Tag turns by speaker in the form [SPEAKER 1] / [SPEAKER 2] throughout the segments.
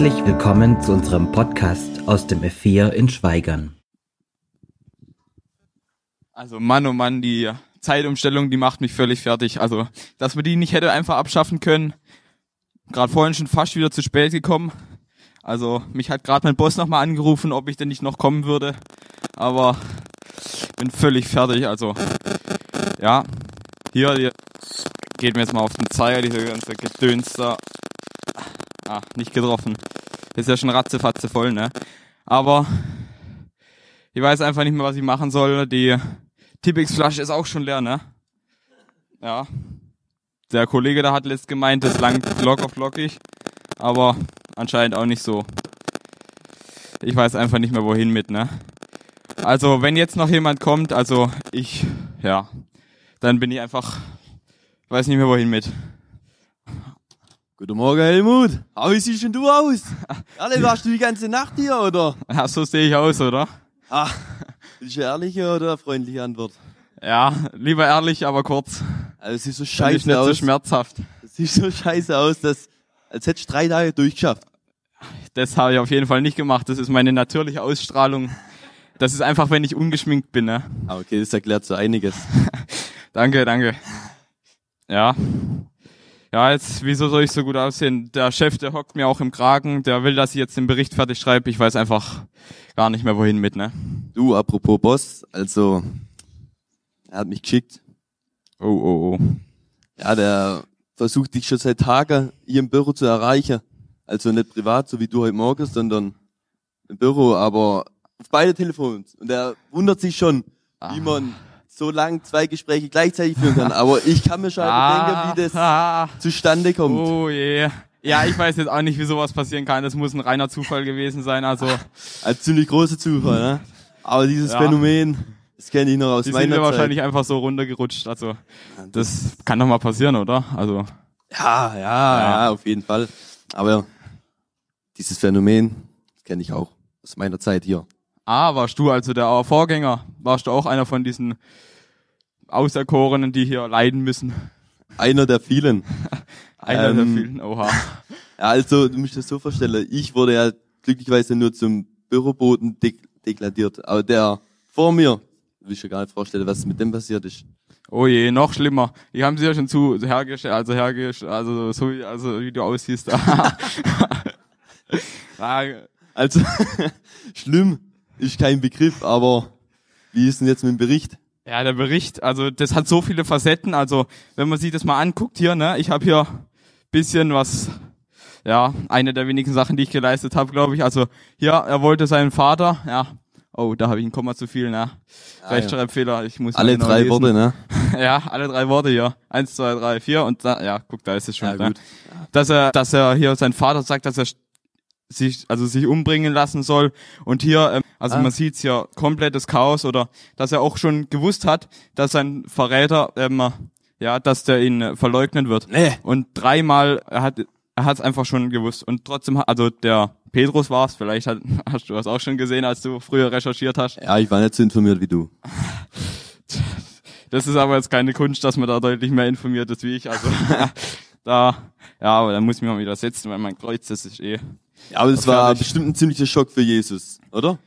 [SPEAKER 1] Herzlich willkommen zu unserem Podcast aus dem F4 in Schweigern.
[SPEAKER 2] Also Mann, oh Mann, die Zeitumstellung, die macht mich völlig fertig. Also, dass man die nicht hätte einfach abschaffen können. Gerade vorhin schon fast wieder zu spät gekommen. Also, mich hat gerade mein Boss nochmal angerufen, ob ich denn nicht noch kommen würde. Aber bin völlig fertig. Also, ja, hier, hier geht mir jetzt mal auf den Zeiger, diese ganze Gedöns da. Ah, nicht getroffen. Ist ja schon ratzefatze voll, ne? Aber ich weiß einfach nicht mehr, was ich machen soll. Die Tippix-Flasche ist auch schon leer, ne? Ja. Der Kollege da hat letzt gemeint, das langt lock auf lockig. Aber anscheinend auch nicht so. Ich weiß einfach nicht mehr, wohin mit, ne? Also, wenn jetzt noch jemand kommt, also ich, ja, dann bin ich einfach, weiß nicht mehr, wohin mit.
[SPEAKER 3] Guten Morgen, Helmut. How wie siehst denn du aus? Alle warst du die ganze Nacht hier, oder?
[SPEAKER 2] Ja, so sehe ich aus, oder?
[SPEAKER 3] Ah, ist eine ehrliche oder freundliche Antwort?
[SPEAKER 2] Ja, lieber ehrlich, aber kurz.
[SPEAKER 3] Also, es sieht so
[SPEAKER 2] Und ist
[SPEAKER 3] scheiße
[SPEAKER 2] nicht so
[SPEAKER 3] aus.
[SPEAKER 2] schmerzhaft.
[SPEAKER 3] Es sieht so scheiße aus, dass, als hättest du drei Tage durchgeschafft.
[SPEAKER 2] Das habe ich auf jeden Fall nicht gemacht. Das ist meine natürliche Ausstrahlung. Das ist einfach, wenn ich ungeschminkt bin, ne?
[SPEAKER 3] Ah, okay, das erklärt so einiges.
[SPEAKER 2] Danke, danke. Ja. Ja, jetzt, wieso soll ich so gut aussehen? Der Chef, der hockt mir auch im Kragen, der will, dass ich jetzt den Bericht fertig schreibe. Ich weiß einfach gar nicht mehr, wohin mit, ne?
[SPEAKER 3] Du, apropos Boss, also, er hat mich geschickt.
[SPEAKER 2] Oh, oh, oh.
[SPEAKER 3] Ja, der versucht dich schon seit Tagen hier im Büro zu erreichen. Also nicht privat, so wie du heute Morgen, sondern im Büro, aber auf beide Telefons. Und er wundert sich schon, wie man so lang zwei Gespräche gleichzeitig führen kann. Aber ich kann mir schon denken, wie das
[SPEAKER 2] ah,
[SPEAKER 3] zustande kommt.
[SPEAKER 2] oh je. Ja, ich weiß jetzt auch nicht, wie sowas passieren kann. Das muss ein reiner Zufall gewesen sein. Also,
[SPEAKER 3] Ein ziemlich großer Zufall, ne? Aber dieses
[SPEAKER 2] Ja.
[SPEAKER 3] Phänomen, das kenne ich noch aus
[SPEAKER 2] die sind
[SPEAKER 3] meiner
[SPEAKER 2] mir
[SPEAKER 3] Zeit.
[SPEAKER 2] wahrscheinlich einfach so runtergerutscht. Also, das kann doch mal passieren, oder? Also,
[SPEAKER 3] Ja, ja, ja, auf jeden Fall. Aber dieses Phänomen kenne ich auch aus meiner Zeit hier.
[SPEAKER 2] Ah, warst du also der Vorgänger? Warst du auch einer von diesen Auserkorenen, die hier leiden müssen?
[SPEAKER 3] Einer der vielen.
[SPEAKER 2] Einer
[SPEAKER 3] Ähm,
[SPEAKER 2] der vielen, oha.
[SPEAKER 3] Also, du musst dir das so vorstellen, ich wurde ja glücklicherweise nur zum Büroboten dek deklariert. Aber der vor mir, will ich mir gar nicht vorstellen, was mit dem passiert ist.
[SPEAKER 2] Oh je, noch schlimmer. Die haben sie ja schon zu hergestellt, also hergestellt, also so wie, also wie du aussiehst.
[SPEAKER 3] Also, schlimm ist kein Begriff, aber wie ist denn jetzt mit dem Bericht?
[SPEAKER 2] ja, der Bericht, also das hat so viele Facetten. Also wenn man sich das mal anguckt hier, ne, ich habe hier bisschen was, ja, eine der wenigen Sachen, die ich geleistet habe, glaube ich. Also hier, er wollte seinen Vater, ja, oh, da habe ich ein Komma zu viel, ne, Rechtschreibfehler. Ich muss
[SPEAKER 3] Alle
[SPEAKER 2] genau
[SPEAKER 3] drei
[SPEAKER 2] lesen.
[SPEAKER 3] Worte, ne?
[SPEAKER 2] Ja, alle drei Worte hier. Eins, zwei, drei, vier und da, ja, guck, da ist es schon.
[SPEAKER 3] Ja,
[SPEAKER 2] ne?
[SPEAKER 3] gut.
[SPEAKER 2] Dass er, dass er hier sein Vater sagt, dass er sich, also sich umbringen lassen soll. Und hier, ähm, also
[SPEAKER 3] Ah.
[SPEAKER 2] man sieht's ja komplettes Chaos oder dass er auch schon gewusst hat, dass sein Verräter, ähm, ja, dass der ihn äh, verleugnen wird.
[SPEAKER 3] Nee.
[SPEAKER 2] Und dreimal, er hat, er hat's einfach schon gewusst. Und trotzdem, hat- also der Petrus war's. Vielleicht hat, hast du das auch schon gesehen, als du früher recherchiert hast.
[SPEAKER 3] Ja, ich war nicht so informiert wie du.
[SPEAKER 2] Das ist aber jetzt keine Kunst, dass man da deutlich mehr informiert ist wie ich. Also da, ja, aber da muss ich mich mal wieder setzen, weil mein Kreuz, das ist eh.
[SPEAKER 3] Aber das war bestimmt ein ziemlicher Schock für Jesus, oder?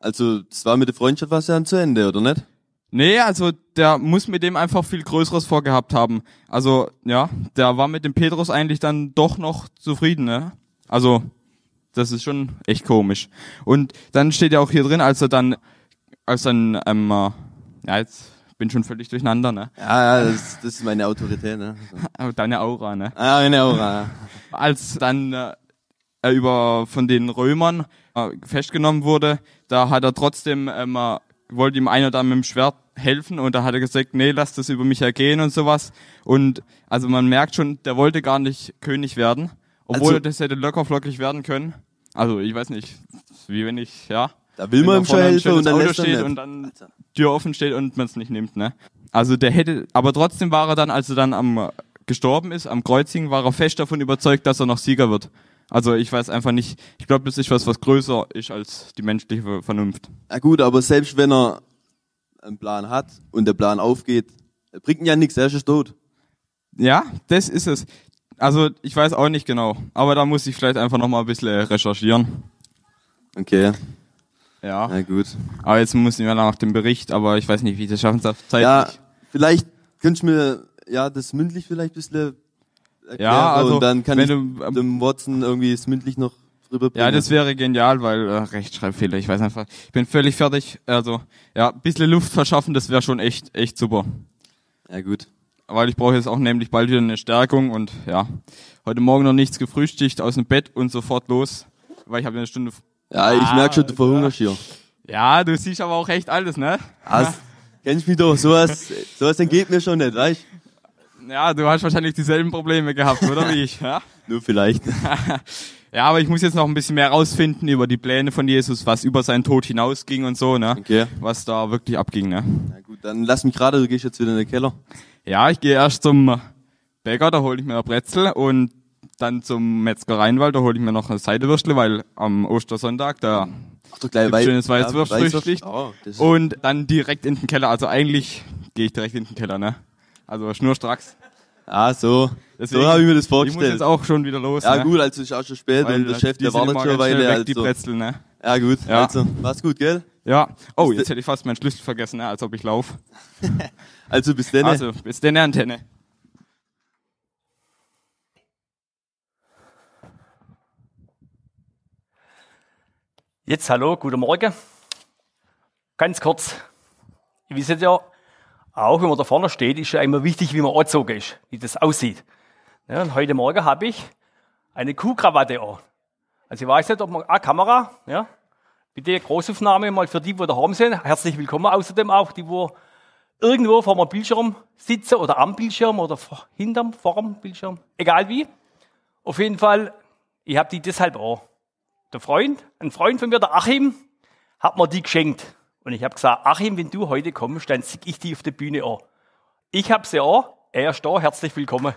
[SPEAKER 3] Also, das war mit der Freundschaft was ja zu Ende, oder nicht?
[SPEAKER 2] Nee, also der muss mit dem einfach viel Größeres vorgehabt haben. Also, ja, der war mit dem Petrus eigentlich dann doch noch zufrieden, ne? Also, das ist schon echt komisch. Und dann steht ja auch hier drin, als er dann, als dann, ähm, äh, ja, jetzt bin schon völlig durcheinander, ne?
[SPEAKER 3] Ja, ja, das, das ist meine Autorität, ne?
[SPEAKER 2] Deine Aura, ne?
[SPEAKER 3] Ah, genau. ja.
[SPEAKER 2] als dann äh, er über von den Römern äh, festgenommen wurde, da hat er trotzdem ähm, äh, wollte ihm einer da mit dem Schwert helfen und da hat er gesagt, nee, lass das über mich ergehen und sowas. Und also man merkt schon, der wollte gar nicht König werden, obwohl
[SPEAKER 3] Also-
[SPEAKER 2] er das hätte locker flockig werden können. Also ich weiß nicht, wie wenn ich, ja.
[SPEAKER 3] Da will man ihm schon helfen und dann
[SPEAKER 2] Auto
[SPEAKER 3] lässt
[SPEAKER 2] steht und dann Tür offen steht und man es nicht nimmt, ne? Also der hätte, aber trotzdem war er dann, als er dann am äh, gestorben ist, am Kreuzigen, war er fest davon überzeugt, dass er noch Sieger wird. Also ich weiß einfach nicht, ich glaube, das ist was, was größer ist als die menschliche Vernunft.
[SPEAKER 3] Na gut, aber selbst wenn er einen Plan hat und der Plan aufgeht, bringt ihn ja nichts, er ist tot.
[SPEAKER 2] Ja, das ist es. Also ich weiß auch nicht genau, aber da muss ich vielleicht einfach noch mal ein bisschen recherchieren.
[SPEAKER 3] Okay,
[SPEAKER 2] Ja.
[SPEAKER 3] na gut.
[SPEAKER 2] Aber jetzt muss ich ja nach dem Bericht, aber ich weiß nicht, wie ich das schaffen soll.
[SPEAKER 3] Ja, vielleicht könntest du mir ja das mündlich vielleicht ein bisschen erklären
[SPEAKER 2] Ja, also,
[SPEAKER 3] und dann kann
[SPEAKER 2] wenn
[SPEAKER 3] ich
[SPEAKER 2] du, ähm,
[SPEAKER 3] dem Watson irgendwie das mündlich noch rüberbringen.
[SPEAKER 2] Ja, das wäre genial, weil äh, Rechtschreibfehler, ich weiß einfach, ich bin völlig fertig. Also, ja, ein bisschen Luft verschaffen, das wäre schon echt, echt super.
[SPEAKER 3] Ja, gut.
[SPEAKER 2] Weil ich brauche jetzt auch nämlich bald wieder eine Stärkung und ja, heute Morgen noch nichts gefrühstückt, aus dem Bett und sofort los, weil ich habe eine Stunde.
[SPEAKER 3] Ja, ich
[SPEAKER 2] Ah,
[SPEAKER 3] merk schon, du verhungerst hier.
[SPEAKER 2] Ja, du siehst aber auch echt alles, ne?
[SPEAKER 3] Ah, kennst mich doch, sowas, sowas entgeht mir schon nicht, weißt
[SPEAKER 2] Ja, du hast wahrscheinlich dieselben Probleme gehabt, oder wie ich? Ja?
[SPEAKER 3] Nur vielleicht.
[SPEAKER 2] ja, aber ich muss jetzt noch ein bisschen mehr rausfinden über die Pläne von Jesus, was über seinen Tod hinausging und so, ne?
[SPEAKER 3] Okay.
[SPEAKER 2] Was da wirklich abging, ne?
[SPEAKER 3] Na gut, dann lass mich gerade, du gehst jetzt wieder in den Keller.
[SPEAKER 2] Ja, ich gehe erst zum Bäcker, da hole ich mir ein Brezel und dann zum Metzger Rheinwald, da hole ich mir noch eine Seidewürstle, weil am Ostersonntag da
[SPEAKER 3] Ach doch gleich
[SPEAKER 2] Gibt's schönes Weißwurst. Frühstück.
[SPEAKER 3] Oh,
[SPEAKER 2] und dann direkt in den Keller. Also eigentlich gehe ich direkt in den Keller, ne? Also schnurstracks.
[SPEAKER 3] ah, so.
[SPEAKER 2] Deswegen,
[SPEAKER 3] so habe ich mir das
[SPEAKER 2] Ich muss
[SPEAKER 3] vorgestellt.
[SPEAKER 2] jetzt auch schon wieder los.
[SPEAKER 3] ja
[SPEAKER 2] ne?
[SPEAKER 3] gut, also ist auch schon spät
[SPEAKER 2] Weil
[SPEAKER 3] und der Chef,
[SPEAKER 2] die
[SPEAKER 3] der wartet schon eine Weile.
[SPEAKER 2] weg, die
[SPEAKER 3] Also.
[SPEAKER 2] Brezel, ne?
[SPEAKER 3] Ja gut,
[SPEAKER 2] Ja.
[SPEAKER 3] also, mach's gut, gell?
[SPEAKER 2] Ja. Oh,
[SPEAKER 3] Ist
[SPEAKER 2] jetzt hätte ich fast meinen Schlüssel vergessen, ne? als ob ich laufe.
[SPEAKER 3] Also bis dann.
[SPEAKER 2] Also, bis denn Antenne.
[SPEAKER 4] Jetzt hallo, guten Morgen. Ganz kurz. Ihr wisst ja, auch wenn man da vorne steht, ist ja immer wichtig, wie man angezogen ist, wie das aussieht. Ja, und heute Morgen habe ich eine Kuhkrawatte an. Also ich weiß nicht, ob man, ah, Kamera, ja. Bitte Großaufnahme mal für die, die da haben sind. Herzlich willkommen. Außerdem auch die, die irgendwo vor dem Bildschirm sitzen oder am Bildschirm oder vor, hinterm, vor dem Bildschirm. Egal wie. Auf jeden Fall, ich habe die deshalb an. Der Freund, ein Freund von mir, der Achim, hat mir die geschenkt. Und ich habe gesagt, Achim, wenn du heute kommst, dann zieh ich die auf der Bühne an. Ich habe sie an, er ist da, herzlich willkommen.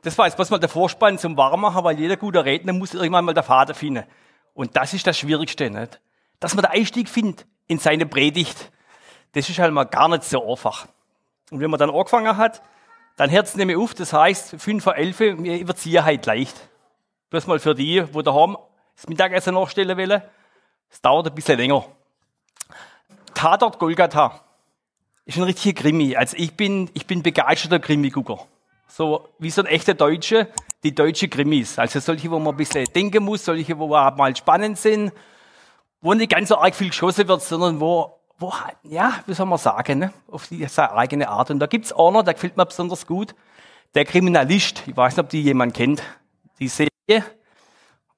[SPEAKER 4] Das war jetzt was mal der Vorspann zum Warmmachen, weil jeder gute Redner muss irgendwann mal der Vater finden. Und das ist das Schwierigste, nicht? Dass man den Einstieg findet in seine Predigt. Das ist halt mal gar nicht so einfach. Und wenn man dann angefangen hat, dann hört es nämlich auf, das heißt, 5 vor 11, mir wird es halt leicht. Bloß mal für die, wo daheim das Mittagessen nachstellen wollen, es dauert ein bisschen länger. Tatort Golgatha ist ein richtiger Krimi. Also ich bin, ich bin begeisterter Krimi-Gucker. So wie so ein echter Deutsche, die deutsche Krimis. Also solche, wo man ein bisschen denken muss, solche, wo auch mal spannend sind, wo nicht ganz so arg viel geschossen wird, sondern wo, wo halt, ja, wie soll man sagen, ne? auf die, seine eigene Art. Und da gibt's einer, der gefällt mir besonders gut, der Kriminalist. Ich weiß nicht, ob die jemand kennt, die.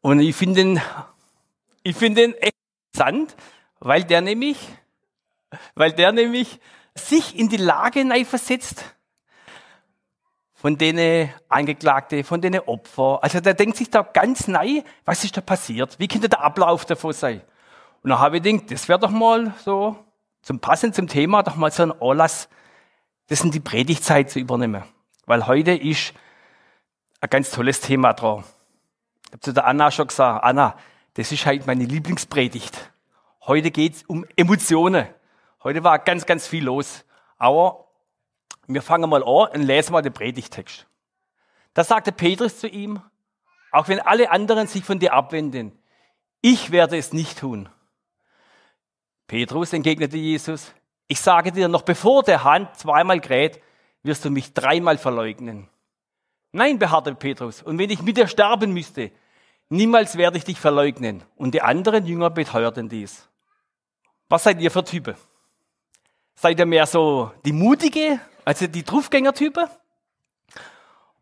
[SPEAKER 4] Und ich finde den, ich finde den echt interessant, weil der nämlich, weil der nämlich sich in die Lage neu versetzt von denen Angeklagte, von denen Opfer. Also der denkt sich da ganz neu, was ist da passiert? Wie könnte der Ablauf davon sein? Und dann habe ich gedacht, das wäre doch mal so zum Passen zum Thema doch mal so ein Anlass, das in die Predigtzeit zu übernehmen. Weil heute ist ein ganz tolles Thema dran. Ich habe zu der Anna schon gesagt, Anna, das ist halt meine Lieblingspredigt. Heute geht's um Emotionen. Heute war ganz, ganz viel los. Aber wir fangen mal an und lesen mal den Predigtext. Da sagte Petrus zu ihm, auch wenn alle anderen sich von dir abwenden, ich werde es nicht tun. Petrus entgegnete Jesus, ich sage dir, noch bevor der Hahn zweimal kräht, wirst du mich dreimal verleugnen. Nein, beharrte Petrus, und wenn ich mit dir sterben müsste, niemals werde ich dich verleugnen. Und die anderen Jünger beteuerten dies. Was seid ihr für Typen? Seid ihr mehr so die mutige, also die Truffgänger-Typen?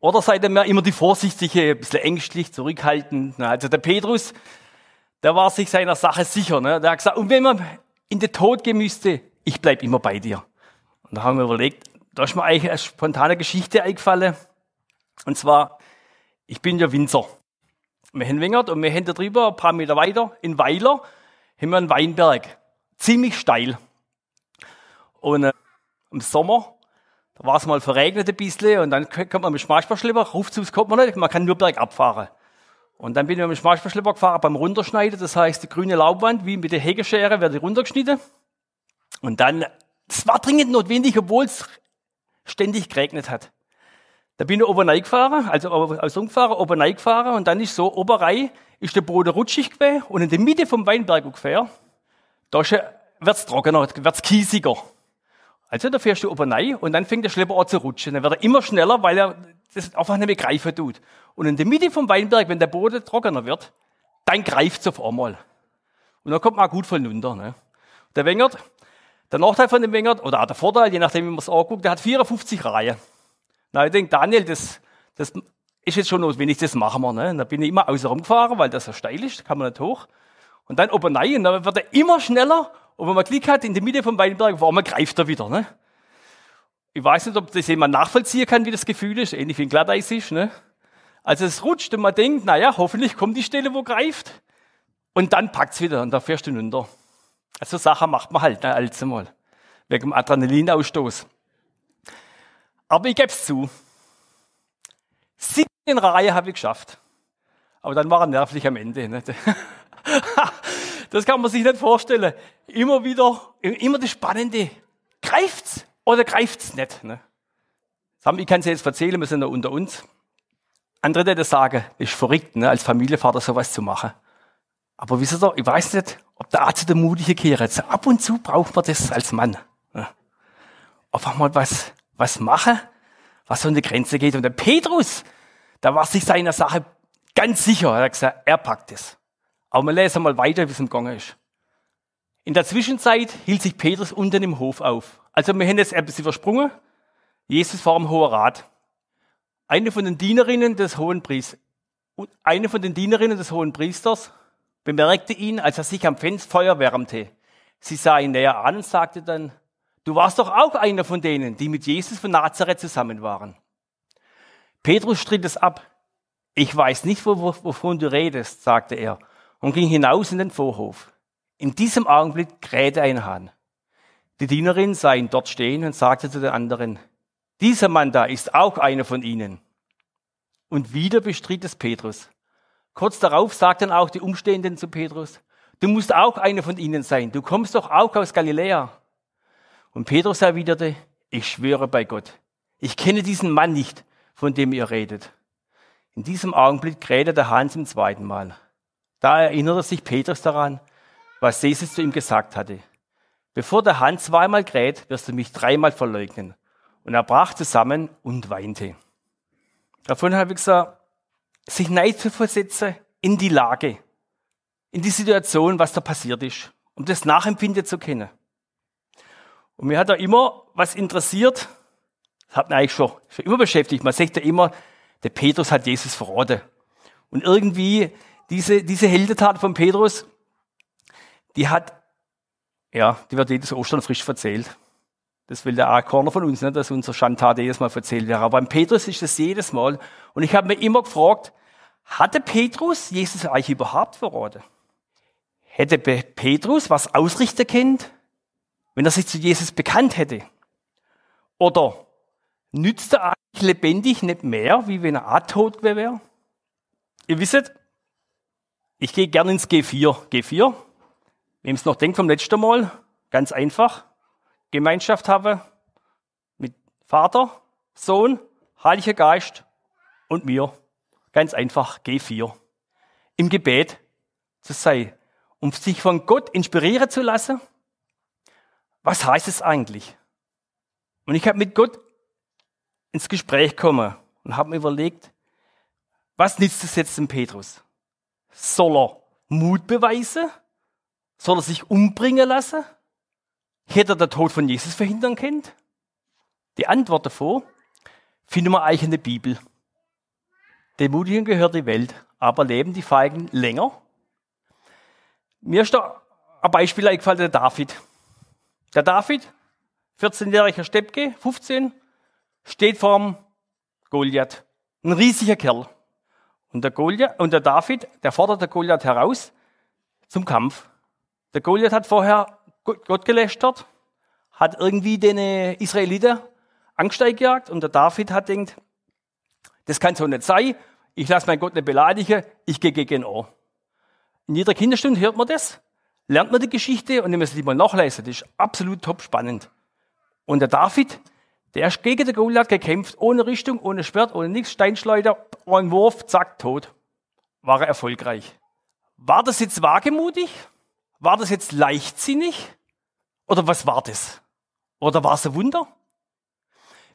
[SPEAKER 4] Oder seid ihr mehr immer die vorsichtige, ein bisschen ängstlich, zurückhaltend? Also der Petrus, der war sich seiner Sache sicher. Ne? Der hat gesagt, und wenn man in den Tod gehen müsste, ich bleib immer bei dir. Und da haben wir überlegt, da ist mir eigentlich eine spontane Geschichte eingefallen. Und zwar, ich bin ja Winzer. Wir haben Wingert und wir haben da drüber, ein paar Meter weiter, in Weiler, haben wir einen Weinberg. Ziemlich steil. Und äh, im Sommer, da war es mal verregnet ein bisschen und dann kommt man mit dem Schmalspurschlepper, Rufzugs kommt man nicht, man kann nur bergab fahren. Und dann bin ich mit dem gefahren beim Runterschneiden, das heißt die grüne Laubwand, wie mit der Hegeschere, wird die runtergeschnitten. Und dann Das war dringend notwendig, obwohl es ständig geregnet hat. Da bin ich oben gefahren, also aus umgefahren, oben gefahren und dann ist so, Oberei ist der Boden rutschig gewesen und in der Mitte vom Weinberg ungefähr, da wird's trockener, wird's kiesiger. Also da fährst du oben rein und dann fängt der Schlepper an zu rutschen. Dann wird er immer schneller, weil er das einfach nicht mehr greifen tut. Und in der Mitte vom Weinberg, wenn der Boden trockener wird, dann greift's auf einmal. Und dann kommt man auch gut von runter. Ne? Der Wengert, der Nachteil von dem Wengert, oder auch der Vorteil, je nachdem, wie man es anguckt, der hat 54 Reihen. Na, ich denke, Daniel, das, das ist jetzt schon notwendig, das machen wir. Ne? Und da bin ich immer außen rumgefahren, weil das so steil ist, kann man nicht hoch. Und dann oben rein, dann wird er immer schneller und wenn man Klick hat, in der Mitte vom Weinberg, war man greift er wieder. Ne? Ich weiß nicht, ob das jemand nachvollziehen kann, wie das Gefühl ist, ähnlich wie ein Glatteis ist. Ne? Also es rutscht und man denkt, naja, hoffentlich kommt die Stelle, wo greift. Und dann packt's wieder und da fährst du runter. Also Sachen macht man halt, ne, als mal. Wegen dem Adrenalinausstoß. Aber ich geb's zu. 17 Reihen habe ich geschafft. Aber dann war er nervlich am Ende. Ne? Das kann man sich nicht vorstellen. Immer wieder, immer das Spannende. Greift's oder greift's nicht? Ne? Ich kann es jetzt erzählen, wir sind ja unter uns. Andere, die sagen, ist verrückt, ne, als Familienvater sowas zu machen. Aber wisst ihr, ich weiß nicht, ob der Arzt der Mutige kehrt. Ab und zu braucht man das als Mann. Ne? Einfach mal was, was machen, was an die Grenze geht. Und der Petrus, da war sich seiner Sache ganz sicher. Er hat gesagt, er packt es. Aber wir lesen mal weiter, wie es im gegangen ist. In der Zwischenzeit hielt sich Petrus unten im Hof auf. Also wir haben jetzt etwas übersprungen. Jesus war im Hohen Rat. Eine von den Dienerinnen des Hohen Priesters, eine von den Dienerinnen des Hohen Priesters bemerkte ihn, als er sich am Feuer wärmte. Sie sah ihn näher an und sagte dann, du warst doch auch einer von denen, die mit Jesus von Nazareth zusammen waren. Petrus stritt es ab. Ich weiß nicht, wovon du redest, sagte er und ging hinaus in den Vorhof. In diesem Augenblick krähte ein Hahn. Die Dienerin sah ihn dort stehen und sagte zu den anderen, dieser Mann da ist auch einer von ihnen. Und wieder bestritt es Petrus. Kurz darauf sagten auch die Umstehenden zu Petrus, du musst auch einer von ihnen sein, du kommst doch auch aus Galiläa. Und Petrus erwiderte, ich schwöre bei Gott, ich kenne diesen Mann nicht, von dem ihr redet. In diesem Augenblick krähte der Hahn zum zweiten Mal. Da erinnerte sich Petrus daran, was Jesus zu ihm gesagt hatte. Bevor der Hahn zweimal kräht, wirst du mich dreimal verleugnen. Und er brach zusammen und weinte. Davon habe ich gesagt, sich neid zu versetzen in die Lage, in die Situation, was da passiert ist, um das Nachempfinden zu kennen. Und mir hat da immer was interessiert, das hat mich eigentlich schon, schon immer beschäftigt. Man sagt ja immer, der Petrus hat Jesus verraten. Und irgendwie diese, diese Heldentat von Petrus, die hat, ja, die wird jedes Ostern frisch erzählt. Das will der A-Corner von uns, nicht, dass unser Schandtat jedes Mal erzählt wird. Aber beim Petrus ist das jedes Mal. Und ich habe mir immer gefragt, hatte Petrus Jesus eigentlich überhaupt verraten? Hätte Petrus was ausrichten können, wenn er sich zu Jesus bekannt hätte? Oder nützt er eigentlich lebendig nicht mehr, wie wenn er auch tot wäre? Ihr wisst, ich gehe gerne ins G4. G4, wem es noch denkt vom letzten Mal, ganz einfach. Gemeinschaft habe mit Vater, Sohn, Heiliger Geist und mir. Ganz einfach G4. Im Gebet zu sein, um sich von Gott inspirieren zu lassen. Was heißt es eigentlich? Und ich habe mit Gott ins Gespräch gekommen und habe mir überlegt, was nützt es jetzt dem Petrus? Soll er Mut beweisen? Soll er sich umbringen lassen? Hätte er den Tod von Jesus verhindern können? Die Antwort davor finden wir eigentlich in der Bibel. Den Mutigen gehört die Welt, aber leben die Feigen länger? Mir ist da ein Beispiel eingefallen, der David. Der David, 14-jähriger Steppke, 15, steht vorm Goliath. Ein riesiger Kerl. Und der, Goliath, und der David, der fordert der Goliath heraus zum Kampf. Der Goliath hat vorher Gott gelästert, hat irgendwie den Israeliten Angst eingejagt und der David hat denkt, das kann so nicht sein, ich lasse meinen Gott nicht beleidigen, ich gehe gegen ihn In jeder Kinderstunde hört man das, lernt man die Geschichte und wenn man sie mal nachlesen, das ist absolut top spannend. Und der David, der ist gegen den Goliath gekämpft, ohne Richtung, ohne Schwert, ohne nichts, Steinschleuder, ein Wurf, zack, tot. War er erfolgreich. War das jetzt wagemutig? War das jetzt leichtsinnig? Oder was war das? Oder war es ein Wunder?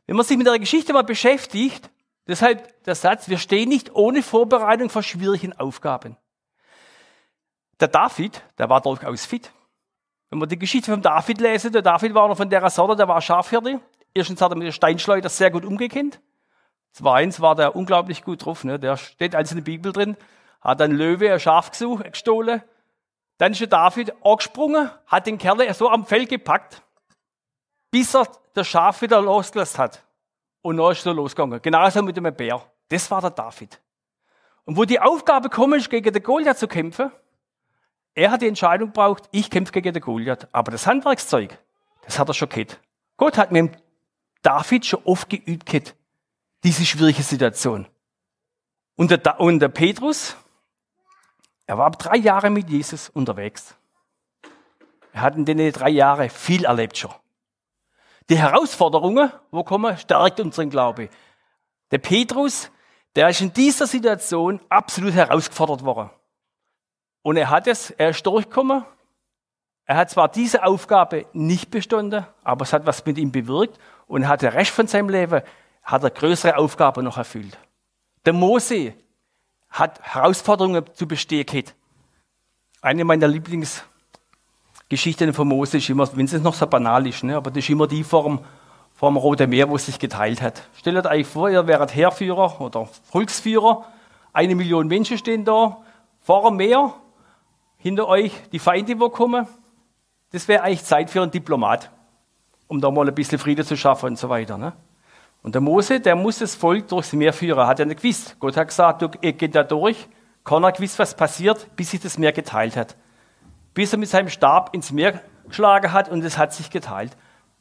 [SPEAKER 4] Wenn man sich mit der Geschichte mal beschäftigt, deshalb der Satz, wir stehen nicht ohne Vorbereitung vor schwierigen Aufgaben. Der David, der war durchaus fit. Wenn man die Geschichte von David lese, der David war noch von der Sorte, der war Schafhirte. Erstens hat er mit der Steinschleuder sehr gut umgekennt. Zweitens war der unglaublich gut drauf. Ne? Der steht alles in der Bibel drin. Hat ein Löwe ein Schaf gesucht, gestohlen. Dann ist der David angesprungen, hat den Kerl so am Fell gepackt, bis er das Schaf wieder losgelassen hat. Und dann ist er losgegangen. Genauso mit dem Bär. Das war der David. Und wo die Aufgabe kommt, ist, gegen den Goliath zu kämpfen, er hat die Entscheidung gebraucht, ich kämpfe gegen den Goliath. Aber das Handwerkszeug, das hat er schon gehabt. Gott hat mit David schon oft geübt gehabt, diese schwierige Situation. Und der, und der Petrus, er war drei Jahre mit Jesus unterwegs. Er hat in den drei Jahren viel erlebt schon. Die Herausforderungen, wo kommen, stärkt unseren Glaube. Der Petrus, der ist in dieser Situation absolut herausgefordert worden. Und er hat es, er ist durchgekommen. Er hat zwar diese Aufgabe nicht bestanden, aber es hat was mit ihm bewirkt und hat den Rest von seinem Leben, hat er größere Aufgaben noch erfüllt. Der Mose hat Herausforderungen zu bestehen gehabt. Eine meiner Lieblingsgeschichten von Mose ist immer, wenn es noch so banal ist, ne, aber das ist immer die Form vom Roten Meer, wo es sich geteilt hat. Stellt euch vor, ihr wäret Heerführer oder Volksführer, eine Million Menschen stehen da, vor dem Meer, hinter euch die Feinde, wo kommen. Das wäre eigentlich Zeit für einen Diplomat, um da mal ein bisschen Friede zu schaffen und so weiter. Ne? Und der Mose, der muss das Volk durchs Meer führen, hat er nicht gewusst. Gott hat gesagt, du geht da durch. Keiner gewusst, was passiert, bis sich das Meer geteilt hat. Bis er mit seinem Stab ins Meer geschlagen hat und es hat sich geteilt.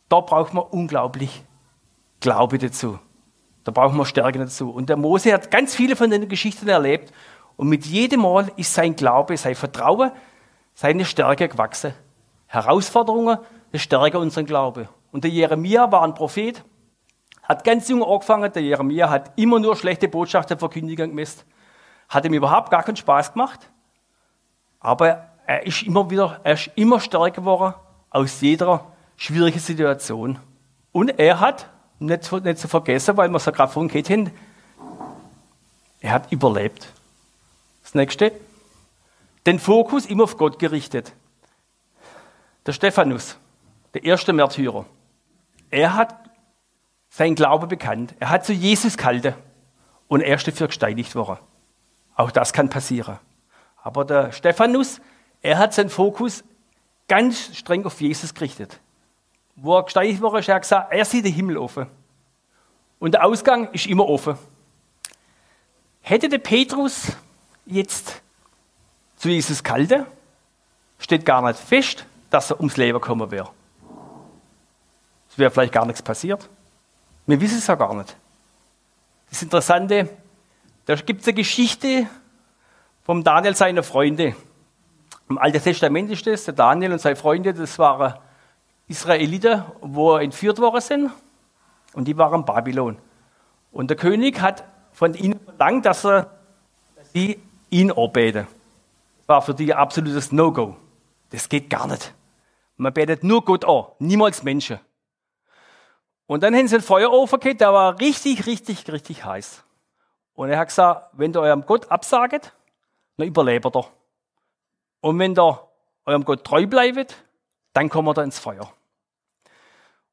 [SPEAKER 4] Da braucht man unglaublich Glaube dazu. Da braucht man Stärke dazu. Und der Mose hat ganz viele von den Geschichten erlebt und mit jedem Mal ist sein Glaube, sein Vertrauen, seine Stärke gewachsen. Herausforderungen, stärken unseren Glaube. Und der Jeremia war ein Prophet, hat ganz jung angefangen. Der Jeremia hat immer nur schlechte Botschaften verkündigen gemisst. Hat ihm überhaupt gar keinen Spaß gemacht. Aber er ist immer wieder, er ist immer stärker geworden aus jeder schwierigen Situation. Und er hat, nicht, nicht zu vergessen, weil wir es ja gerade vorhin haben, er hat überlebt. Das nächste. Den Fokus immer auf Gott gerichtet. Der Stephanus, der erste Märtyrer, er hat seinen Glauben bekannt. Er hat zu Jesus gehalten und er ist dafür gesteinigt worden. Auch das kann passieren. Aber der Stephanus, er hat seinen Fokus ganz streng auf Jesus gerichtet. Wo er gesteinigt wurde, hat er gesagt, er sieht den Himmel offen. Und der Ausgang ist immer offen. Hätte der Petrus jetzt zu Jesus kalte, steht gar nicht fest, dass er ums Leben kommen wäre. Es wäre vielleicht gar nichts passiert. Wir wissen es ja gar nicht. Das Interessante, da gibt es eine Geschichte vom Daniel seiner Freunde. Im Alten Testament ist das, der Daniel und seine Freunde, das waren Israeliten, wo entführt worden sind. Und die waren in Babylon. Und der König hat von ihnen verlangt, dass, er, sie ihn anbeten. War für die ein absolutes No-Go. Das geht gar nicht. Man betet nur Gott an, niemals Menschen. Und dann haben sie einen Feuerofen gehabt, der war richtig, richtig, richtig heiß. Und er hat gesagt, wenn ihr eurem Gott absaget, dann überlebt er. Und wenn ihr eurem Gott treu bleibt, dann kommt er ins Feuer.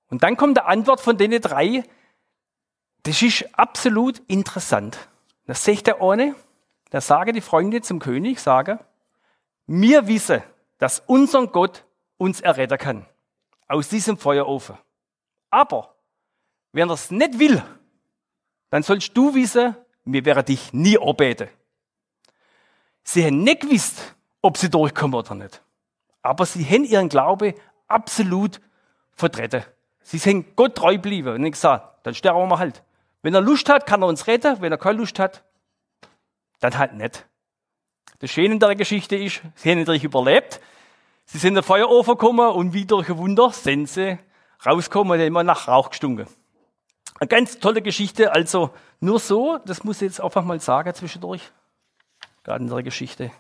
[SPEAKER 4] Und dann kommt die Antwort von denen drei, das ist absolut interessant. Das seht ihr ohne. Da sagen die Freunde zum König, sagen, wir wissen, dass unser Gott uns erretten kann. Aus diesem Feuerofen. Aber, wenn er es nicht will, dann sollst du wissen, wir werden dich nie anbeten. Sie haben nicht gewusst, ob sie durchkommen oder nicht. Aber sie haben ihren Glaube absolut vertreten. Sie sind Gott treu geblieben und haben gesagt, dann sterben wir halt. Wenn er Lust hat, kann er uns retten. Wenn er keine Lust hat, dann halt nicht. Das Schöne in der Geschichte ist, sie haben natürlich überlebt. Sie sind in den Feuerofen gekommen und wie durch ein Wunder sind sie rausgekommen und immer nach Rauch gestunken. Eine ganz tolle Geschichte, also nur so, das muss ich jetzt einfach mal sagen zwischendurch, gerade in der Geschichte.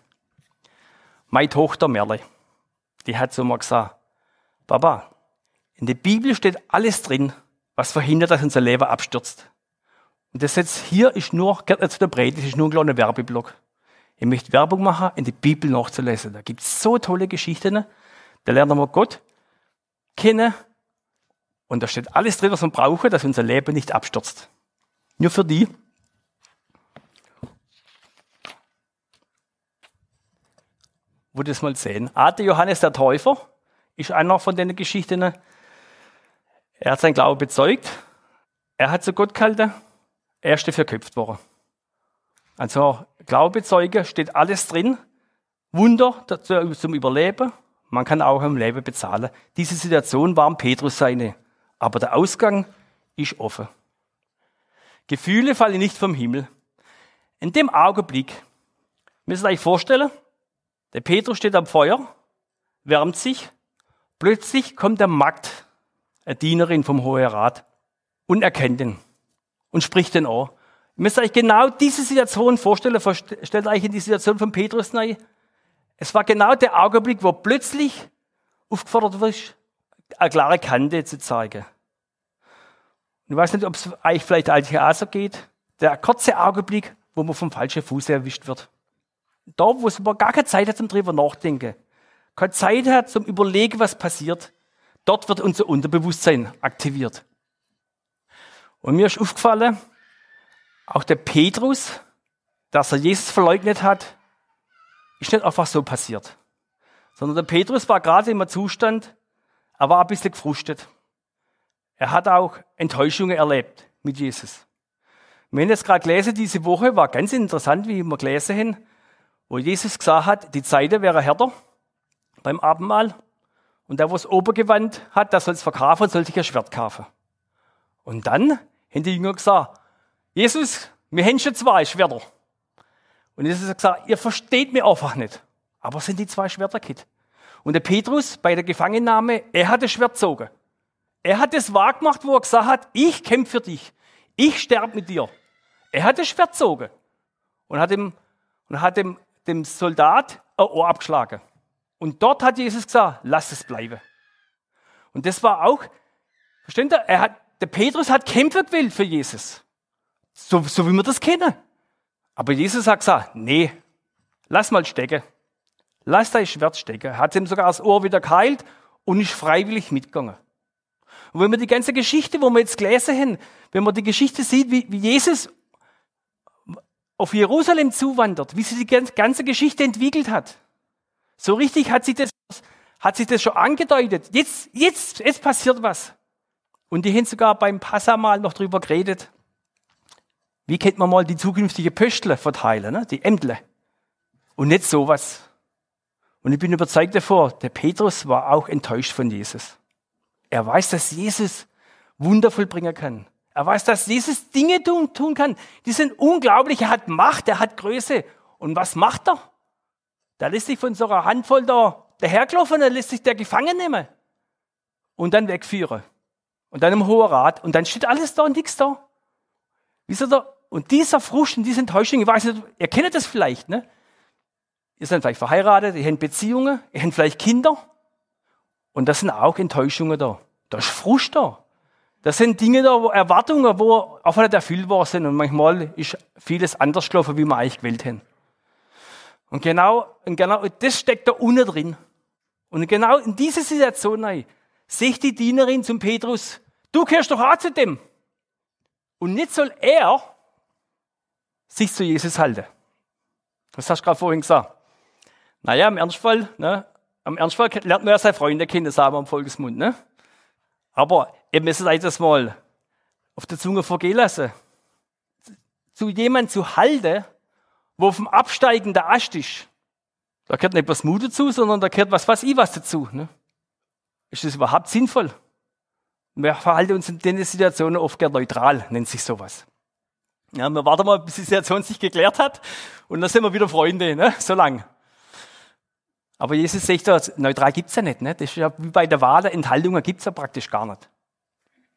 [SPEAKER 4] Meine Tochter Merle, die hat so mal gesagt, Papa, in der Bibel steht alles drin, was verhindert, dass unser Leben abstürzt. Und das jetzt hier ist nur, nicht zu der Breite, das ist nur ein kleiner Werbeblock. Ich möchte Werbung machen, in die Bibel nachzulesen. Da gibt es so tolle Geschichten. Da lernen wir Gott kennen. Und da steht alles drin, was wir brauchen, dass unser Leben nicht abstürzt. Nur für die. Wo das mal sehen. Ade Johannes der Täufer ist einer von den Geschichten. Er hat sein Glaube bezeugt. Er hat zu Gott gehalten. Er ist verköpft worden. Also Glaube bezeugen steht alles drin. Wunder zum Überleben. Man kann auch im Leben bezahlen. Diese Situation war Petrus seine. Aber der Ausgang ist offen. Gefühle fallen nicht vom Himmel. In dem Augenblick, müsst ihr euch vorstellen, der Petrus steht am Feuer, wärmt sich, plötzlich kommt der Magd, eine Dienerin vom Hohen Rat, und erkennt ihn und spricht den an. Ihr müsst euch genau diese Situation vorstellen, stellt euch in die Situation von Petrus rein. Es war genau der Augenblick, wo plötzlich aufgefordert wird, eine klare Kante zu zeigen. ich weiß nicht, ob es euch vielleicht als auch so geht. Der kurze Augenblick, wo man vom falschen Fuß erwischt wird. Da, wo es aber gar keine Zeit hat zum drüber nachdenken. Keine Zeit hat zum Überlegen, was passiert. Dort wird unser Unterbewusstsein aktiviert. Und mir ist aufgefallen, auch der Petrus, dass er Jesus verleugnet hat, ist nicht einfach so passiert. Sondern der Petrus war gerade im Zustand, er war ein bisschen gefrustet. Er hat auch Enttäuschungen erlebt mit Jesus. Wir haben jetzt gerade gelesen, diese Woche war ganz interessant, wie wir gelesen haben, wo Jesus gesagt hat, die Zeit wäre härter beim Abendmahl. Und der, wo es Obergewand hat, der soll es verkaufen und soll sich ein Schwert kaufen. Und dann haben die Jünger gesagt, Jesus, wir haben schon zwei Schwerter. Und Jesus hat gesagt, ihr versteht mich einfach nicht. Aber sind die zwei Schwerter, Kit. Und der Petrus bei der Gefangennahme, er hat das Schwert gezogen. Er hat das wahr gemacht, wo er gesagt hat, ich kämpfe für dich. Ich sterbe mit dir. Er hat das Schwert gezogen. Und hat dem, und hat dem, dem Soldat ein Ohr abgeschlagen. Und dort hat Jesus gesagt, lass es bleiben. Und das war auch, versteht ihr, er hat, der Petrus hat kämpfen gewählt für Jesus. So, so wie wir das kennen. Aber Jesus hat gesagt, nee, lass mal stecken. Lass dein Schwert stecken. Hat ihm sogar das Ohr wieder geheilt und ist freiwillig mitgegangen. Und wenn man die ganze Geschichte, wo wir jetzt gelesen haben, wenn man die Geschichte sieht, wie, wie Jesus auf Jerusalem zuwandert, wie sich die ganze Geschichte entwickelt hat, so richtig hat sich das, hat sich das schon angedeutet. Jetzt, jetzt, jetzt passiert was. Und die haben sogar beim Passamal noch drüber geredet. Wie könnte man mal die zukünftige Pöstle verteilen, ne? die Ämtle? Und nicht sowas. Und ich bin überzeugt davor, der Petrus war auch enttäuscht von Jesus. Er weiß, dass Jesus Wunder vollbringen kann. Er weiß, dass Jesus Dinge tun, tun kann. Die sind unglaublich. Er hat Macht, er hat Größe. Und was macht er? Da lässt sich von so einer Handvoll da daherklopfen, dann lässt sich der gefangen nehmen. Und dann wegführen. Und dann im Hohen Rat. Und dann steht alles da und nichts da. Wisst ihr, und dieser Frust und diese Enttäuschung, ich weiß nicht, ihr kennt das vielleicht, ne? Ihr seid vielleicht verheiratet, ihr habt Beziehungen, ihr habt vielleicht Kinder. Und das sind auch Enttäuschungen da. Da ist Frust da. Das sind Dinge da, wo Erwartungen, wo auch nicht erfüllt worden sind. Und manchmal ist vieles anders gelaufen, wie wir eigentlich gewählt haben. Und genau, und genau das steckt da unten drin. Und genau in diese Situation rein, ich die Dienerin zum Petrus, du gehörst doch auch zu dem. Und nicht soll er sich zu Jesus halten. Das hast du gerade vorhin gesagt. Naja, im Ernstfall, ne, am Ernstfall lernt man ja seine Freunde kennen, sagen wir im Volksmund. Ne? Aber ihr müsst euch das mal auf der Zunge vergehen lassen. Zu jemandem zu halten, wo auf dem Absteigen der Ast ist, da gehört nicht was Mut dazu, sondern da gehört was, was ich was dazu. Ne? Ist das überhaupt sinnvoll? Wir verhalten uns in den Situationen oft gerne neutral, nennt sich sowas. Ja, wir warten mal, bis die Situation sich geklärt hat und dann sind wir wieder Freunde, ne? so lang. Aber Jesus sagt ja, neutral gibt's ja nicht. Ne? Das ist ja wie bei der Wahl, Enthaltungen gibt's ja praktisch gar nicht.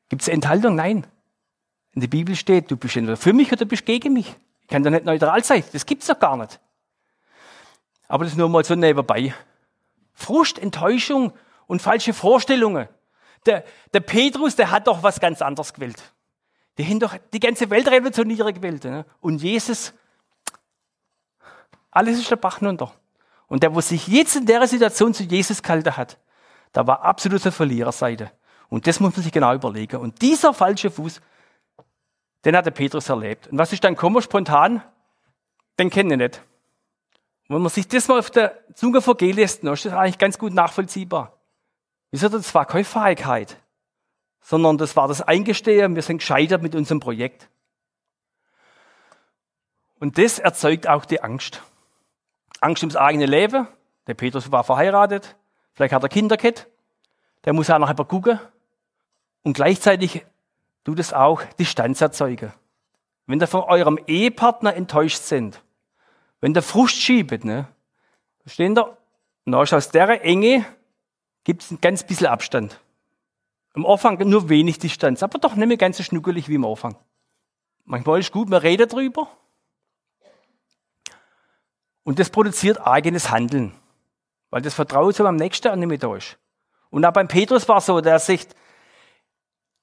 [SPEAKER 4] Gibt's Enthaltung? Nein. In der Bibel steht, du bist entweder für mich oder du bist gegen mich. Ich kann doch nicht neutral sein. Das gibt's doch gar nicht. Aber das nur mal so nebenbei. Frust, Enttäuschung und falsche Vorstellungen. Der, der Petrus, der hat doch was ganz anderes gewählt. Die haben doch die ganze Welt revolutionieren gewählt. Ne? Und Jesus, alles ist der Bach runter. Und der, wo sich jetzt in der Situation zu Jesus gehalten hat, da war absolute Verliererseite. Und das muss man sich genau überlegen. Und dieser falsche Fuß, den hat der Petrus erlebt. Und was ist dann gekommen, spontan? Den kenne ich nicht. Und wenn man sich das mal auf der Zunge vergehen lässt, ist das eigentlich ganz gut nachvollziehbar. Wieso? Das war keine Fähigkeit, sondern das war das Eingestehen, wir sind gescheitert mit unserem Projekt. Und das erzeugt auch die Angst. Angst ums eigene Leben. Der Petrus war verheiratet, vielleicht hat er Kinder gehabt. Der muss auch noch einmal gucken. Und gleichzeitig tut es auch Distanz erzeugen. Wenn ihr von eurem Ehepartner enttäuscht sind, wenn der Frust schiebt, ne, verstehen ihr? Na, aus der Enge gibt es ein ganz bisschen Abstand. Am Anfang nur wenig Distanz, aber doch nicht mehr ganz so schnuckelig wie am Anfang. Manchmal ist gut, man redet drüber, und das produziert eigenes Handeln. Weil das Vertrauen so am nächsten an nicht da ist. Und auch beim Petrus war so, der sagt,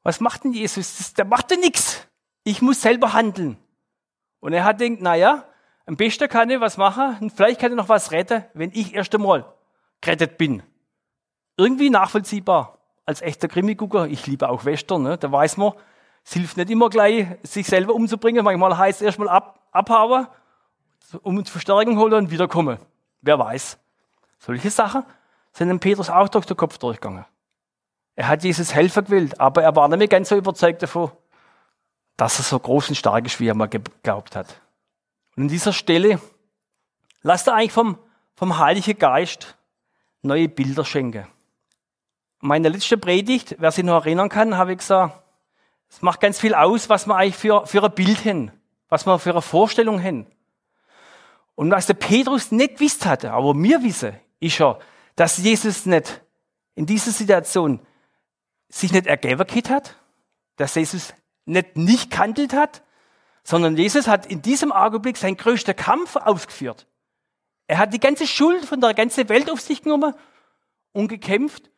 [SPEAKER 4] was macht denn Jesus? Der macht ja nichts. Ich muss selber handeln. Und er hat denkt, naja, am besten kann ich was machen und vielleicht kann ich noch was retten, wenn ich erst einmal gerettet bin. Irgendwie nachvollziehbar. Als echter Krimi-Gucker, ich liebe auch Western, ne? da weiß man, es hilft nicht immer gleich, sich selber umzubringen. Manchmal heißt es erstmal ab, abhauen um uns Verstärkung holen und wiederkommen. Wer weiß. Solche Sachen sind dem Petrus auch durch den Kopf durchgegangen. Er hat Jesus Helfer gewählt, aber er war nicht mehr ganz so überzeugt davon, dass er so groß und stark ist, wie er mal geglaubt hat. Und an dieser Stelle lasst er eigentlich vom, vom Heiligen Geist neue Bilder schenken. Meine letzte Predigt, wer sich noch erinnern kann, habe ich gesagt, es macht ganz viel aus, was wir eigentlich für, für ein Bild haben, was wir für eine Vorstellung haben. Und was der Petrus nicht gewusst hatte, aber mir wissen, ist ja, dass Jesus nicht in dieser Situation sich nicht ergeben hat, dass Jesus nicht nicht kandelt hat, sondern Jesus hat in diesem Augenblick seinen größten Kampf ausgeführt. Er hat die ganze Schuld von der ganzen Welt auf sich genommen und gekämpft,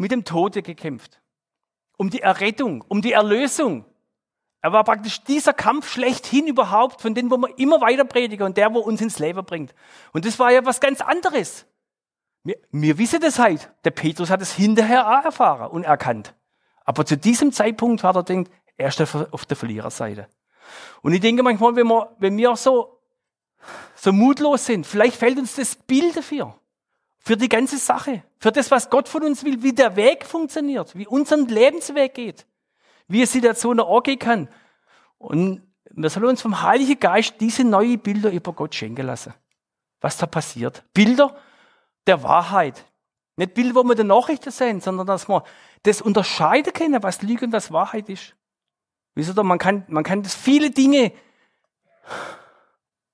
[SPEAKER 4] mit dem Tode gekämpft. Um die Errettung, um die Erlösung. Er war praktisch dieser Kampf schlechthin überhaupt, von dem, wo man immer weiter predigen und der, wo uns ins Leben bringt. Und das war ja was ganz anderes. Wir, wir wissen das halt. Der Petrus hat es hinterher auch erfahren und erkannt. Aber zu diesem Zeitpunkt hat er denkt, er ist auf der Verliererseite. Und ich denke manchmal, wenn wir, wenn wir so, so mutlos sind, vielleicht fällt uns das Bild dafür. Für die ganze Sache. Für das, was Gott von uns will, wie der Weg funktioniert, wie unser Lebensweg geht wie eine Situation angehen kann. Und wir sollen uns vom Heiligen Geist diese neuen Bilder über Gott schenken lassen. Was da passiert. Bilder der Wahrheit. Nicht Bilder, wo wir die Nachrichten sehen, sondern dass wir das unterscheiden können, was Lüge und was Wahrheit ist. Wisst ihr, man kann, man kann das viele Dinge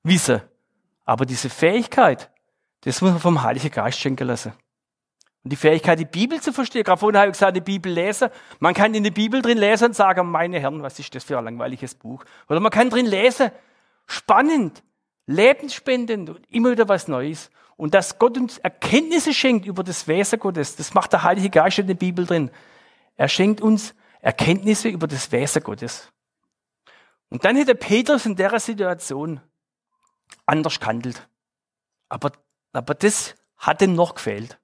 [SPEAKER 4] wissen. Aber diese Fähigkeit, das muss man vom Heiligen Geist schenken lassen. Und die Fähigkeit, die Bibel zu verstehen. Gerade vorhin habe ich gesagt, die Bibel lesen. Man kann in der Bibel drin lesen und sagen, meine Herren, was ist das für ein langweiliges Buch? Oder man kann drin lesen, spannend, lebensspendend und immer wieder was Neues. Und dass Gott uns Erkenntnisse schenkt über das Wesen Gottes, das macht der Heilige Geist in der Bibel drin. Er schenkt uns Erkenntnisse über das Wesen Gottes. Und dann hätte Petrus in der Situation anders gehandelt. Aber, aber das hat ihm noch gefehlt.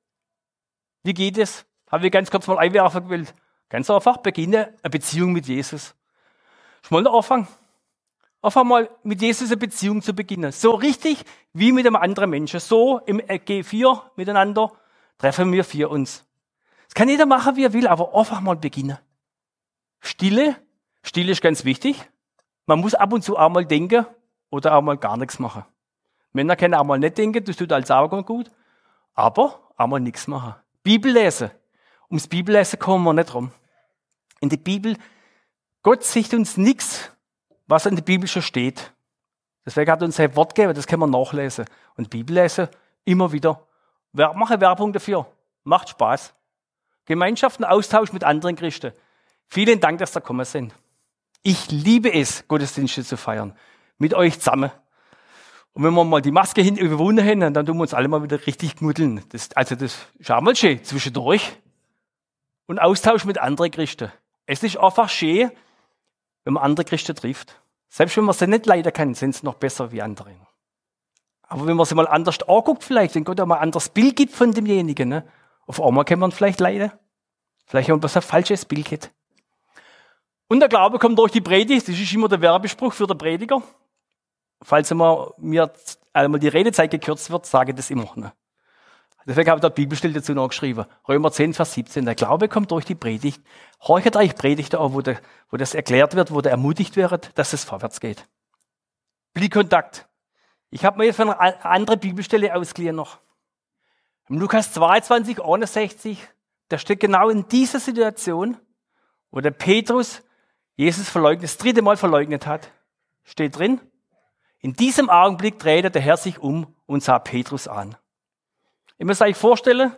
[SPEAKER 4] Wie geht es? Haben wir ganz kurz mal einwerfen gewählt. Ganz einfach, beginne eine Beziehung mit Jesus. Schon mal Anfang. Einfach mal mit Jesus eine Beziehung zu beginnen. So richtig wie mit einem anderen Menschen. So im G4 miteinander treffen wir vier uns. Das kann jeder machen, wie er will, aber einfach mal beginnen. Stille. Stille ist ganz wichtig. Man muss ab und zu auch mal denken oder auch mal gar nichts machen. Männer können auch mal nicht denken, das tut als Augen gut. Aber auch mal nichts machen. Bibel lesen. Ums Bibellesen kommen wir nicht rum. In der Bibel, Gott sieht uns nichts, was in der Bibel schon steht. Deswegen hat er uns sein Wort gegeben, das können wir nachlesen. Und Bibel lesen immer wieder Mache Werbung dafür. Macht Spaß. Gemeinschaft und Austausch mit anderen Christen. Vielen Dank, dass ihr gekommen sind. Ich liebe es, Gottesdienste zu feiern. Mit euch zusammen. Und wenn wir mal die Maske hin überwunden haben, dann tun wir uns alle mal wieder richtig knuddeln. Das, also das auch mal schön, zwischendurch. Und Austausch mit anderen Christen. Es ist einfach schön, wenn man andere Christen trifft. Selbst wenn man sie nicht leiden kann, sind sie noch besser wie andere. Aber wenn man sie mal anders anguckt, vielleicht, wenn Gott auch mal ein anderes Bild gibt von demjenigen, ne? auf einmal kann man vielleicht leiden. Vielleicht haben wir ein falsches Bild gehabt. Und der Glaube kommt durch die Predigt. Das ist immer der Werbespruch für den Prediger. Falls immer mir einmal die Redezeit gekürzt wird, sage ich das immer. Ne? Deswegen habe ich dort Bibelstelle dazu noch geschrieben. Römer 10, Vers 17. Der Glaube kommt durch die Predigt. Horchet euch Predigter an, wo, der, wo das erklärt wird, wo der ermutigt wird, dass es vorwärts geht. Blickkontakt. Ich habe mir jetzt von einer anderen Bibelstelle ausgeliehen noch. Im Lukas 22, 61, da steht genau in dieser Situation, wo der Petrus Jesus verleugnet, das dritte Mal verleugnet hat, steht drin, in diesem Augenblick drehte der Herr sich um und sah Petrus an. Ich muss euch vorstellen,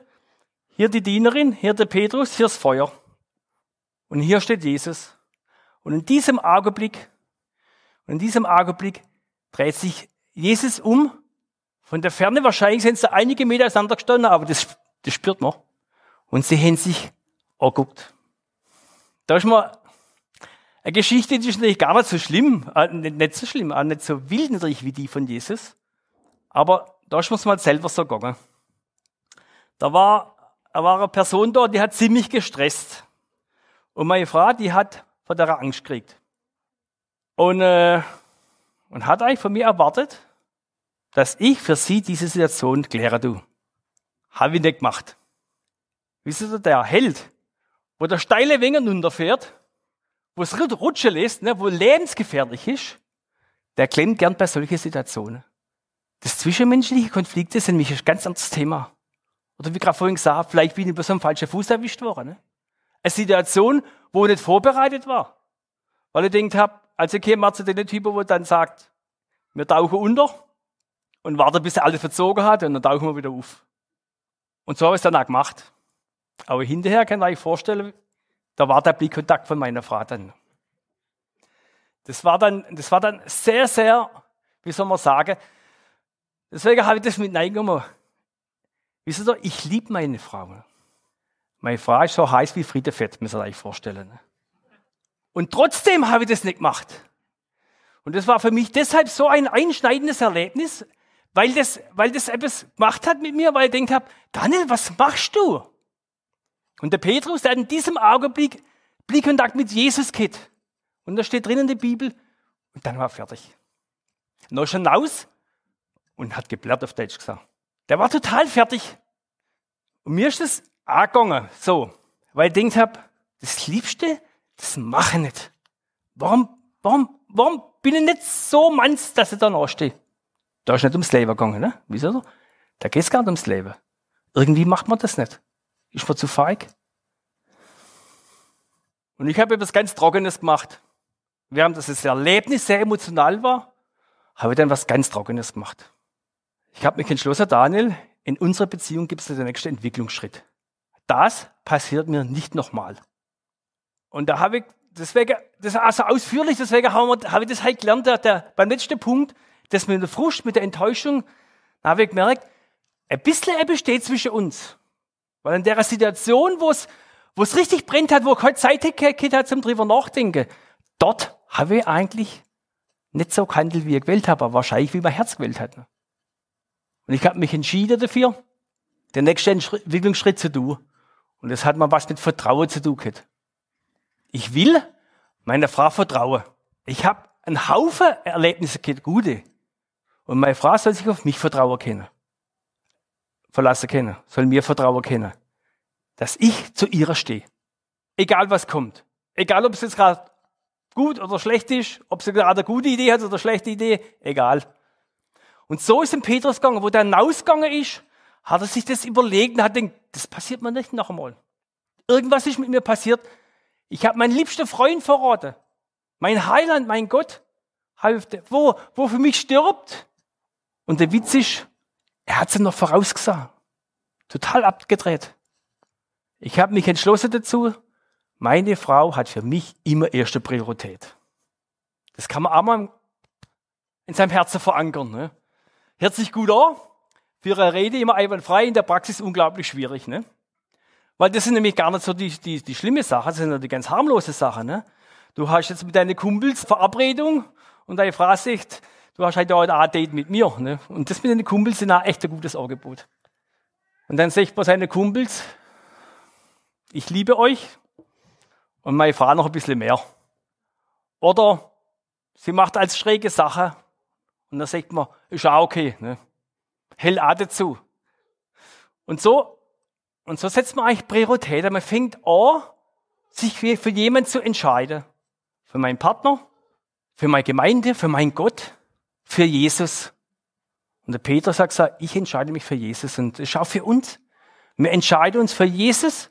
[SPEAKER 4] hier die Dienerin, hier der Petrus, hier das Feuer. Und hier steht Jesus. Und in diesem Augenblick, in diesem Augenblick dreht sich Jesus um. Von der Ferne wahrscheinlich sind sie einige Meter auseinander gestanden, aber das, das spürt man. Und sie haben sich angeguckt. Da ist mal eine Geschichte, die ist natürlich gar nicht so schlimm, äh, nicht, nicht, so schlimm, auch nicht so wild natürlich wie die von Jesus. Aber da ist man mal selber so gegangen. Da war, da war eine Person da, die hat ziemlich gestresst. Und meine Frau, die hat von der Angst gekriegt. Und, äh, und hat eigentlich von mir erwartet, dass ich für sie diese Situation kläre. Du. Habe ich nicht gemacht. Wisst ihr, der Held, wo der steile Wenger runterfährt, wo es rutschen lässt, ne, wo lebensgefährlich ist, der klemmt gern bei solchen Situationen. Das zwischenmenschliche Konflikte sind nämlich ein ganz anderes Thema. Oder wie gerade vorhin gesagt, vielleicht bin ich über so einen falschen Fuß erwischt worden. Ne? Eine Situation, wo ich nicht vorbereitet war. Weil ich denkt habe, also käme man zu den Typen, wo dann sagt, wir tauchen unter und warten, bis er alles verzogen hat und dann tauchen wir wieder auf. Und so habe ich es dann auch gemacht. Aber hinterher kann ich euch vorstellen, da war der Blickkontakt von meiner Frau dann. Das war dann, das war dann sehr, sehr, wie soll man sagen, deswegen habe ich das mit Neigung Wisst ihr, ich liebe meine Frau. Meine Frau ist so heiß wie Friedefett, müsst ihr euch vorstellen. Und trotzdem habe ich das nicht gemacht. Und das war für mich deshalb so ein einschneidendes Erlebnis, weil das, weil das etwas gemacht hat mit mir, weil ich denkt habe, Daniel, was machst du? Und der Petrus, der hat in diesem Augenblick Blickkontakt mit Jesus geht. Und da steht drin in der Bibel, und dann war er fertig. Noch schon raus und hat geblärt auf Deutsch gesagt. Der war total fertig. Und mir ist das angegangen, so, weil ich gedacht habe, das Liebste, das mache ich nicht. Warum, warum, warum bin ich nicht so manns, dass ich da nachstehe? Da ist nicht ums Leben gegangen, ne? Wieso? Da geht es gar nicht ums Leben. Irgendwie macht man das nicht. Ist man zu feig? Und ich habe etwas ganz Trockenes gemacht. Während das Erlebnis sehr emotional war, habe ich dann was ganz Trockenes gemacht. Ich habe mich entschlossen, Daniel, in unserer Beziehung gibt es den nächsten Entwicklungsschritt. Das passiert mir nicht nochmal. Und da habe ich, deswegen, das also ausführlich, deswegen habe ich das halt gelernt, der, der, beim letzten Punkt, das mit der Frust, mit der Enttäuschung, da habe ich gemerkt, ein bisschen besteht zwischen uns. Weil in der Situation, wo es, wo es richtig brennt hat, wo keine Zeit hat zum drüber nachdenken, dort habe ich eigentlich nicht so gehandelt, wie ich gewählt habe, aber wahrscheinlich, wie mein Herz gewählt hat. Und ich habe mich entschieden dafür, den nächsten Entwicklungsschritt zu tun. Und das hat mal was mit Vertrauen zu tun gehabt. Ich will meiner Frau vertrauen. Ich habe einen Haufen Erlebnisse gehabt, gute. Und meine Frau soll sich auf mich vertrauen können. Verlassen können. Soll mir vertrauen können. Dass ich zu ihrer stehe. Egal was kommt. Egal ob es jetzt gerade gut oder schlecht ist, ob sie gerade eine gute Idee hat oder eine schlechte Idee, egal. Und so ist es Petrus gegangen, wo der hinausgegangen ist, hat er sich das überlegt und hat gedacht, das passiert mir nicht noch einmal. Irgendwas ist mit mir passiert. Ich habe meinen liebsten Freund verraten. Mein Heiland, mein Gott, wo, wo für mich stirbt. Und der Witz ist, er hat sie noch vorausgesagt. Total abgedreht. Ich habe mich entschlossen dazu, meine Frau hat für mich immer erste Priorität. Das kann man auch mal in seinem Herzen verankern. Ne? Hört sich gut an, für eine Rede immer einwandfrei, in der Praxis unglaublich schwierig. Ne? Weil das sind nämlich gar nicht so die, die, die schlimme Sache, das sind ja die ganz harmlose Sachen. Ne? Du hast jetzt mit deinen Kumpels Verabredung und deine Frau sagt, du hast halt auch ein Date mit mir. Ne? Und das mit den Kumpels ist auch echt ein gutes Angebot. Und dann sagt man seine Kumpels, ich liebe euch und meine Frau noch ein bisschen mehr. Oder sie macht als schräge Sache und dann sagt man, ist auch okay. Ne? Hell auch dazu. Und so, und so setzt man eigentlich Prioritäten. Man fängt an, sich für jemanden zu entscheiden. Für meinen Partner, für meine Gemeinde, für meinen Gott, für Jesus. Und der Peter sagt so, ich entscheide mich für Jesus. Und auch für uns. Wir entscheiden uns für Jesus